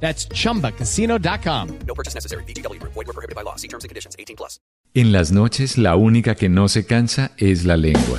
That's chumbacasino.com. No purchase necessary. BGW. Void were prohibited by law. See terms and conditions. 18 plus. En las noches la única que no se cansa es la lengua.